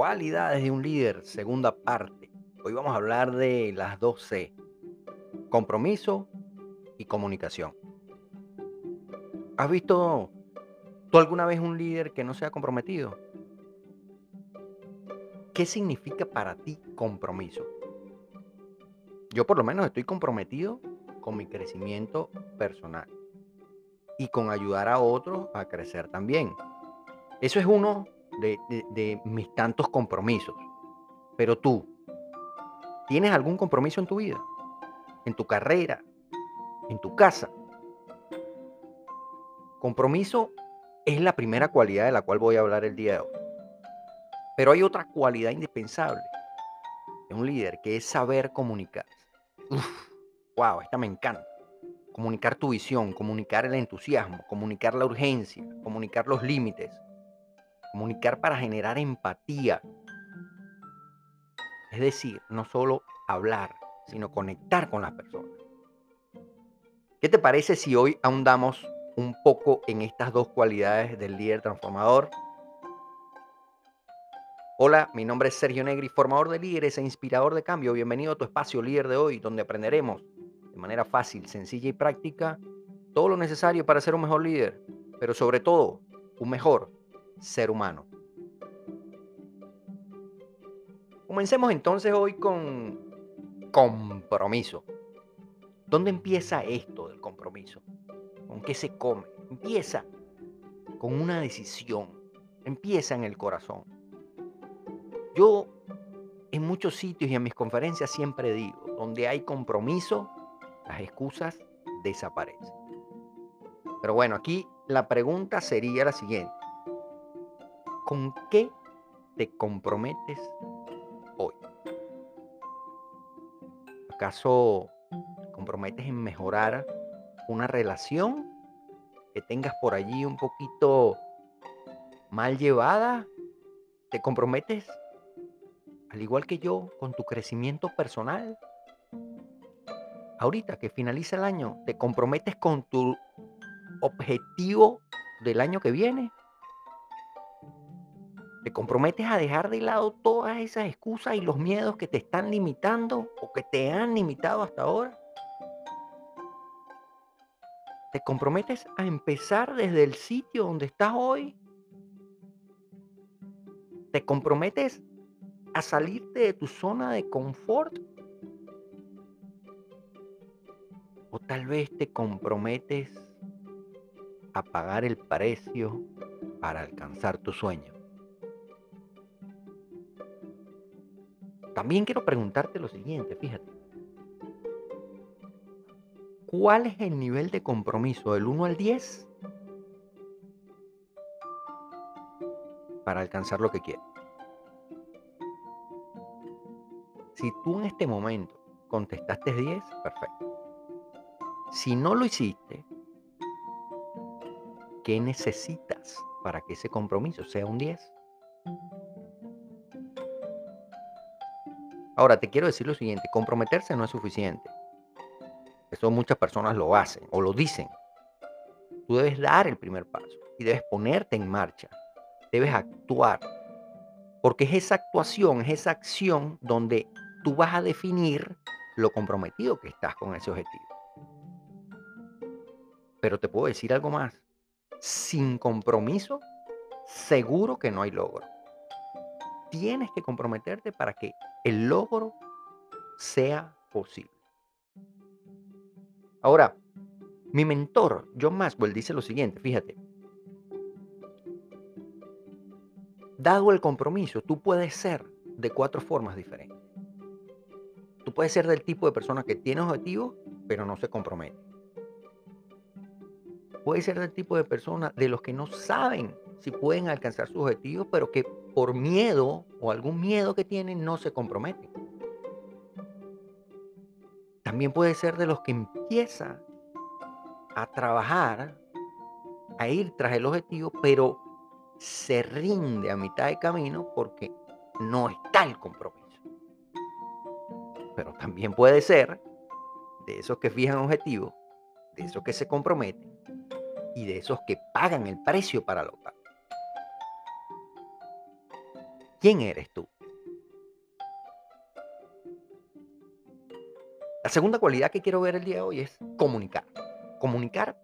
Cualidades de un líder, segunda parte. Hoy vamos a hablar de las dos C. Compromiso y comunicación. ¿Has visto tú alguna vez un líder que no se ha comprometido? ¿Qué significa para ti compromiso? Yo por lo menos estoy comprometido con mi crecimiento personal y con ayudar a otros a crecer también. Eso es uno de, mis tantos compromisos. Pero tú, ¿tienes algún compromiso en tu vida? ¿En tu carrera? ¿En tu casa? Compromiso es la primera cualidad de la cual voy a hablar el día de hoy. Pero hay otra cualidad indispensable de un líder que es saber comunicar. Uf, wow, esta me encanta. Comunicar tu visión, comunicar el entusiasmo, comunicar la urgencia, comunicar los límites, comunicar para generar empatía. Es decir, no solo hablar, sino conectar con las personas. ¿Qué te parece si hoy ahondamos un poco en estas dos cualidades del líder transformador? Hola, mi nombre es Sergio Negri, formador de líderes e inspirador de cambio. Bienvenido a tu espacio líder de hoy, donde aprenderemos de manera fácil, sencilla y práctica todo lo necesario para ser un mejor líder, pero sobre todo un mejor ser humano. Comencemos entonces hoy con compromiso. ¿Dónde empieza esto del compromiso? ¿Con qué se come? Empieza con una decisión, empieza en el corazón. Yo en muchos sitios y en mis conferencias siempre digo, donde hay compromiso, las excusas desaparecen. Pero bueno, aquí la pregunta sería la siguiente. ¿Con qué te comprometes hoy? ¿Acaso te comprometes en mejorar una relación que tengas por allí un poquito mal llevada? ¿Te comprometes, al igual que yo, con tu crecimiento personal? Ahorita que finaliza el año, ¿te comprometes con tu objetivo del año que viene? ¿Te comprometes a dejar de lado todas esas excusas y los miedos que te están limitando o que te han limitado hasta ahora? ¿Te comprometes a empezar desde el sitio donde estás hoy? ¿Te comprometes a salirte de tu zona de confort? ¿O tal vez te comprometes a pagar el precio para alcanzar tu sueño? También quiero preguntarte lo siguiente, fíjate. ¿Cuál es el nivel de compromiso del 1 al 10 para alcanzar lo que quieres? Si tú en este momento contestaste 10, perfecto. Si no lo hiciste, ¿qué necesitas para que ese compromiso sea un 10? Ahora, te quiero decir lo siguiente, comprometerse no es suficiente. Eso muchas personas lo hacen o lo dicen. Tú debes dar el primer paso y debes ponerte en marcha. Debes actuar. Porque es esa actuación, es esa acción donde tú vas a definir lo comprometido que estás con ese objetivo. Pero te puedo decir algo más. Sin compromiso, seguro que no hay logro. Tienes que comprometerte para que el logro sea posible. Ahora, mi mentor, John Maxwell, dice lo siguiente, fíjate. Dado el compromiso, tú puedes ser de cuatro formas diferentes. Tú puedes ser del tipo de persona que tiene objetivos, pero no se compromete. Puedes ser del tipo de persona de los que no saben si pueden alcanzar sus objetivos, pero que por miedo o algún miedo que tienen no se comprometen. También puede ser de los que empieza a trabajar, a ir tras el objetivo, pero se rinde a mitad de camino porque no está el compromiso. Pero también puede ser de esos que fijan objetivos, de esos que se comprometen y de esos que pagan el precio para lograrlo. ¿Quién eres tú? La segunda cualidad que quiero ver el día de hoy es comunicar. Comunicar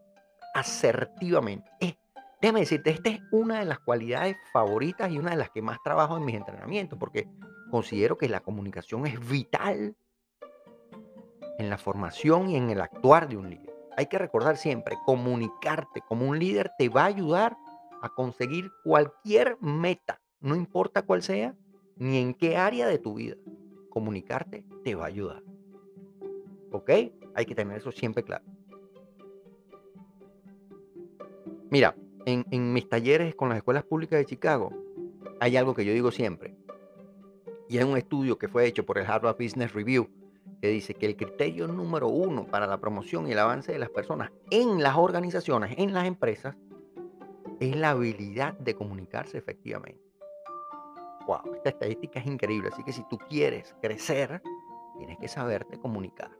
asertivamente. Eh, déjame decirte, esta es una de las cualidades favoritas y una de las que más trabajo en mis entrenamientos, porque considero que la comunicación es vital en la formación y en el actuar de un líder. Hay que recordar siempre, comunicarte como un líder te va a ayudar a conseguir cualquier meta, no importa cuál sea, ni en qué área de tu vida. Comunicarte te va a ayudar. ¿Ok? Hay que tener eso siempre claro. Mira, en, en mis talleres con las escuelas públicas de Chicago, hay algo que yo digo siempre. Y es un estudio que fue hecho por el Harvard Business Review que dice que el criterio número uno para la promoción y el avance de las personas en las organizaciones, en las empresas, es la habilidad de comunicarse efectivamente. Wow, esta estadística es increíble. Así que si tú quieres crecer, tienes que saberte comunicar.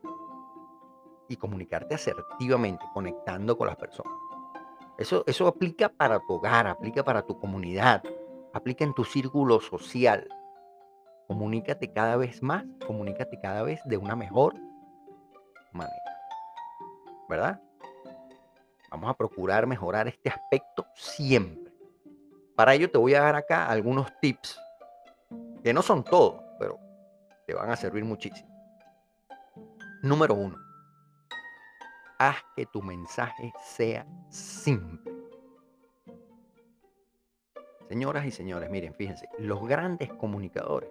Y comunicarte asertivamente, conectando con las personas. Eso, eso aplica para tu hogar, aplica para tu comunidad, aplica en tu círculo social. Comunícate cada vez más, comunícate cada vez de una mejor manera. ¿Verdad? Vamos a procurar mejorar este aspecto siempre. Para ello te voy a dar acá algunos tips, que no son todos, pero te van a servir muchísimo. Número uno, haz que tu mensaje sea simple. Señoras y señores, miren, fíjense, los grandes comunicadores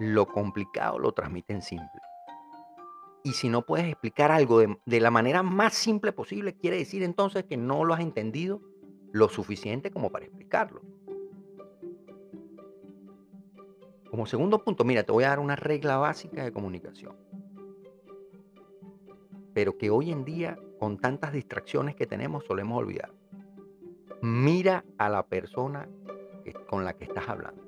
lo complicado lo transmiten simple. Y si no puedes explicar algo de, la manera más simple posible, quiere decir entonces que no lo has entendido lo suficiente como para explicarlo. Como segundo punto, mira, te voy a dar una regla básica de comunicación. Pero que hoy en día, con tantas distracciones que tenemos, solemos olvidar. Mira a la persona con la que estás hablando.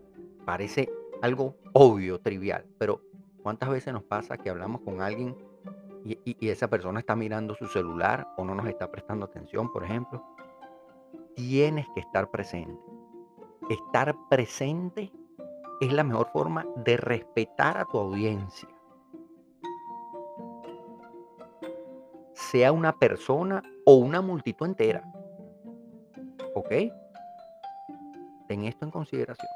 Parece algo obvio, trivial, pero ¿cuántas veces nos pasa que hablamos con alguien y, esa persona está mirando su celular o no nos está prestando atención, por ejemplo? Tienes que estar presente. Estar presente es la mejor forma de respetar a tu audiencia. Sea una persona o una multitud entera. ¿Ok? Ten esto en consideración.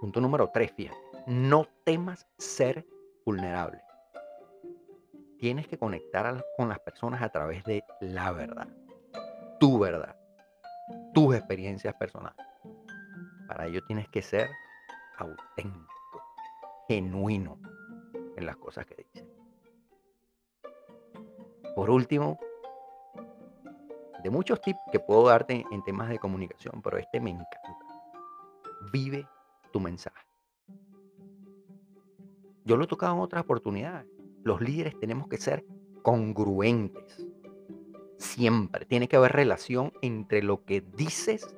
Punto número tres, fíjate. No temas ser vulnerable. Tienes que conectar con las personas a través de la verdad. Tu verdad. Tus experiencias personales. Para ello tienes que ser auténtico, genuino en las cosas que dices. Por último, de muchos tips que puedo darte en temas de comunicación, pero este me encanta. Vive tu mensaje. Yo lo he tocado en otras oportunidades. Los líderes tenemos que ser congruentes. Siempre tiene que haber relación entre lo que dices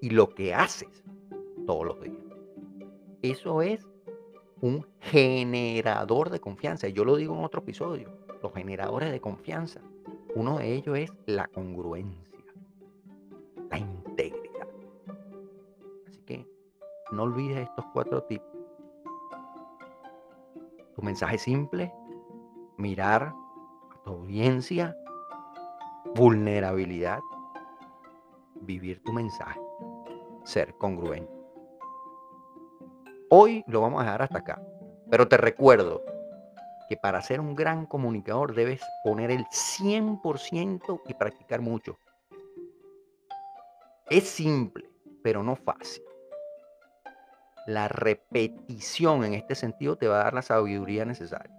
y lo que haces todos los días. Eso es un generador de confianza. Yo lo digo en otro episodio. Los generadores de confianza. Uno de ellos es la congruencia, la integridad. No olvides estos cuatro tips. Tu mensaje simple, mirar a tu audiencia, vulnerabilidad, vivir tu mensaje, ser congruente. Hoy lo vamos a dejar hasta acá, pero te recuerdo que para ser un gran comunicador debes poner el 100% y practicar mucho. Es simple, pero no fácil la repetición en este sentido te va a dar la sabiduría necesaria.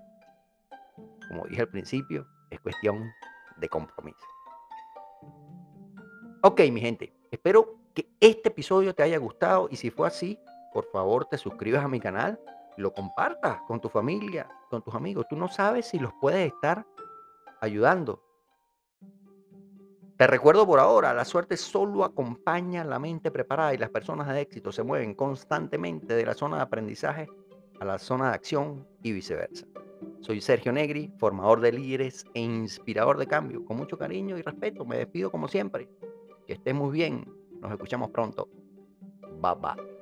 Como dije al principio, es cuestión de compromiso. Ok, mi gente, espero que este episodio te haya gustado y si fue así, por favor te suscribas a mi canal, lo compartas con tu familia, con tus amigos. Tú no sabes si los puedes estar ayudando. Te recuerdo por ahora, la suerte solo acompaña la mente preparada y las personas de éxito se mueven constantemente de la zona de aprendizaje a la zona de acción y viceversa. Soy Sergio Negri, formador de líderes e inspirador de cambio. Con mucho cariño y respeto me despido como siempre. Que estés muy bien. Nos escuchamos pronto. Bye bye.